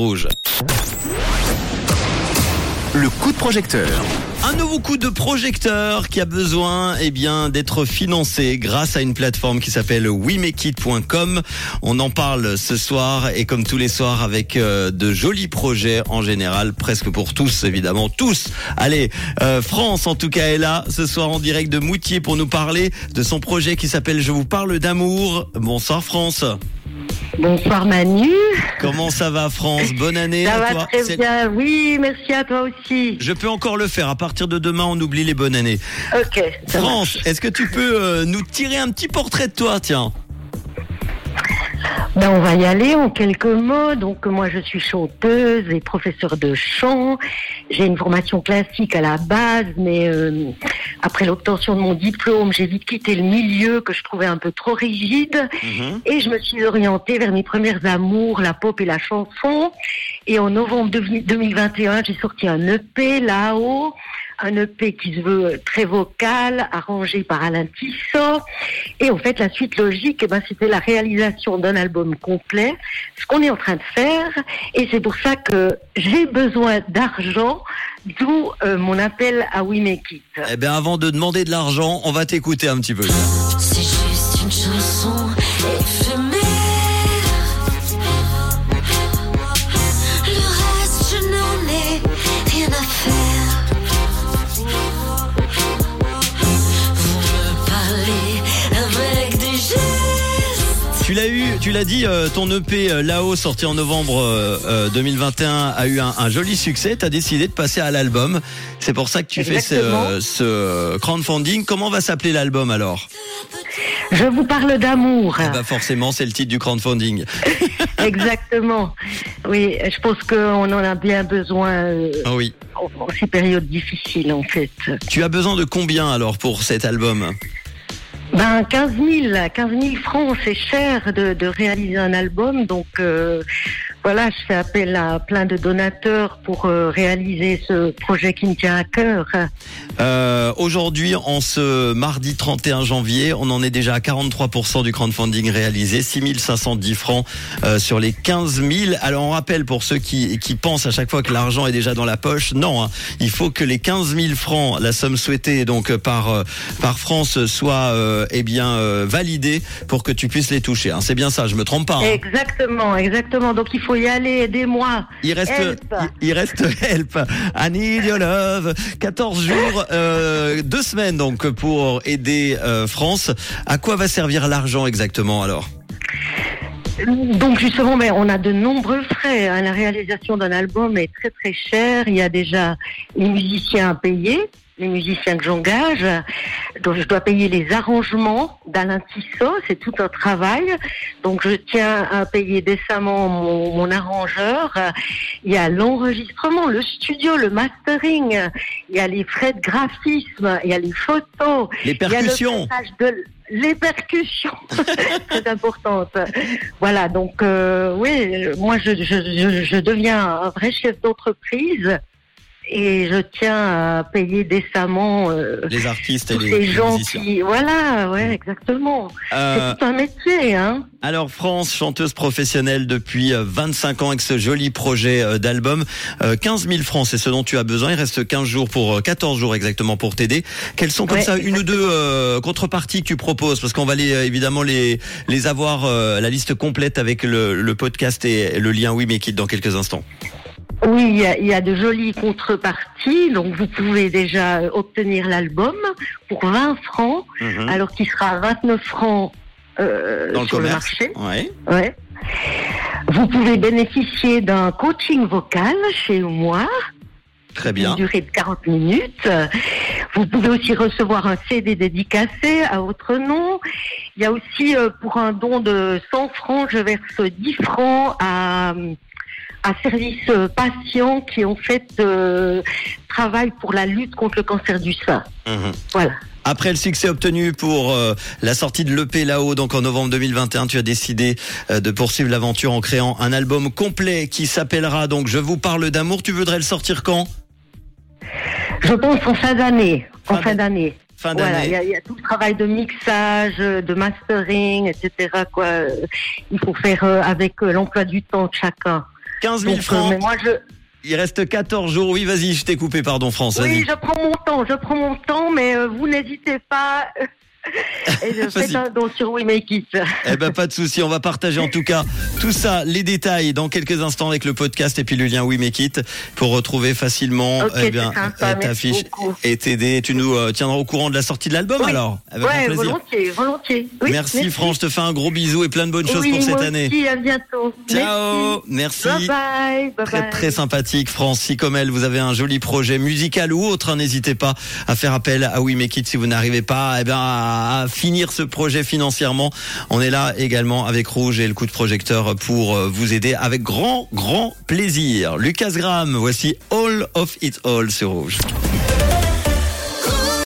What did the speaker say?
Rouge. Le coup de projecteur. Un nouveau coup de projecteur qui a besoin eh bien d'être financé grâce à une plateforme qui s'appelle WeMakeIt.com. On en parle ce soir et comme tous les soirs avec euh, de jolis projets en général, presque pour tous évidemment, tous. Allez, euh, France en tout cas est là ce soir en direct de Moutier pour nous parler de son projet qui s'appelle Je vous parle d'amour. Bonsoir France. Bonsoir Manu. Comment ça va France Bonne année Ça à va toi. très bien. Oui, merci à toi aussi. Je peux encore le faire. À partir de demain, on oublie les bonnes années. Ok. ça France, est-ce que tu peux euh, nous tirer un petit portrait de toi, tiens? Ben, on va y aller en quelques mots. Donc moi je suis chanteuse et professeure de chant. J'ai une formation classique à la base, mais euh, après l'obtention de mon diplôme, j'ai vite quitté le milieu que je trouvais un peu trop rigide. Mhm. Et je me suis orientée vers mes premières amours, la pop et la chanson. Et en novembre 2021, j'ai sorti un EP là-haut, un EP qui se veut très vocal, arrangé par Alain Tissot. Et en fait, la suite logique, eh ben, c'était la réalisation d'un album complet, ce qu'on est en train de faire. Et c'est pour ça que j'ai besoin d'argent, d'où euh, mon appel à We Make It. Eh bien, avant de demander de l'argent, on va t'écouter un petit peu. C'est juste une chanson Tu l'as eu, tu l'as dit, euh, ton EP euh, là-haut, sorti en novembre euh, euh, 2021, a eu un, un joli succès. Tu as décidé de passer à l'album. C'est pour ça que tu fais ce, ce crowdfunding. Comment va s'appeler l'album alors? Je vous parle d'amour. Bah forcément, c'est le titre du crowdfunding. Exactement. Oui, je pense qu'on en a bien besoin Ah oui. en ces périodes difficiles, en fait. Tu as besoin de combien alors pour cet album? Ben, 15 000, 15 000 francs, c'est cher de, de réaliser un album. Donc, euh, voilà, je fais appel à plein de donateurs pour euh, réaliser ce projet qui me tient à cœur. Euh, Aujourd'hui, en ce mardi 31 janvier, on en est déjà à 43% du crowdfunding réalisé, 6510 francs euh, sur les 15 000. Alors on rappelle pour ceux qui, qui pensent à chaque fois que l'argent est déjà dans la poche, non, hein. il faut que les 15 000 francs, la somme souhaitée donc par euh, par France, soit euh, eh bien euh, validée pour que tu puisses les toucher. hein. C'est bien ça, je me trompe pas. hein. Exactement, exactement. Donc, il faut y aller, aidez-moi. Il reste, Help. il, il reste help. Love. 14 jours, euh, deux semaines donc pour aider euh, France. À quoi va servir l'argent exactement alors? Donc justement, mais on a de nombreux frais. hein. La réalisation d'un album est très très chère. Il y a déjà les musiciens à payer, les musiciens que j'engage. Donc je dois payer les arrangements d'Alain Tissot. C'est tout un travail. Donc je tiens à payer décemment mon, mon arrangeur. Il y a l'enregistrement, le studio, le mastering. Il y a les frais de graphisme. Il y a les photos. Les Il y a le percussions. les percussions, très importantes. Voilà, donc euh, oui, moi je, je, je, je deviens un vrai chef d'entreprise et je tiens à payer décemment euh, Les artistes et les, les gens qui, voilà, ouais, exactement. Euh, C'est tout un métier, hein. alors France, chanteuse professionnelle depuis euh, 25 ans avec ce joli projet euh, d'album. Euh, 15 000 francs, c'est ce dont tu as besoin. Il reste 15 jours pour euh, 14 jours exactement pour t'aider. Quelles sont comme Ouais, ça une ou deux euh, contreparties que tu proposes? Parce qu'on va les, euh, évidemment les les avoir euh, la liste complète avec le, le podcast et le lien Oui mais quitte dans quelques instants. Oui, il y, a, il y a de jolies contreparties. Donc, vous pouvez déjà obtenir l'album pour 20 francs, Mhm. alors qu'il sera à 29 francs euh, Dans le sur le marché. Ouais. Ouais. Vous pouvez bénéficier d'un coaching vocal chez moi, Très une bien. durée de 40 minutes. Vous pouvez aussi recevoir un CD dédicacé à votre nom. Il y a aussi, euh, pour un don de 100 francs, je verse 10 francs à, à service euh, patients qui ont fait euh, travail pour la lutte contre le cancer du sein. Mhm. Voilà. Après le succès obtenu pour euh, la sortie de l'EP là-haut, donc en novembre 2021, tu as décidé euh, de poursuivre l'aventure en créant un album complet qui s'appellera donc Je vous parle d'amour. Tu voudrais le sortir quand? Je pense en fin d'année. En Fin fin d'année. Fin Voilà, il y, d'année. a- il y a tout le travail de mixage, de mastering, etc. Quoi. Il faut faire avec l'emploi du temps de chacun. 15 000 Donc, euh, francs. mais moi, je, Il reste 14 jours. Oui, vas-y, je t'ai coupé, pardon, France. oui, je prends mon temps, je prends mon temps, mais euh, vous n'hésitez pas. Et je fais un don sur We Make It. Eh ben, pas de souci. On va partager en tout cas tout ça, les détails dans quelques instants avec le podcast et puis le lien We Make It pour retrouver facilement, Ok, eh bien, sympa, ta merci fiche beaucoup. et t'aider. Tu nous euh, tiendras au courant de la sortie de l'album Oui. alors. Avec ouais, plaisir. volontiers, volontiers. Oui, merci, France. Je te fais un gros bisou et plein de bonnes choses pour cette année. Aussi, à bientôt. Ciao. Merci. Merci. Bye bye. bye Très bye. très sympathique France. Si comme elle vous avez un joli projet musical ou autre, hein, n'hésitez pas à faire appel à We Make It si vous n'arrivez pas eh ben, à finir ce projet financièrement. On est là également avec Rouge et le coup de projecteur pour euh, vous aider avec grand grand plaisir. Lucas Graham, voici All of It All sur Rouge.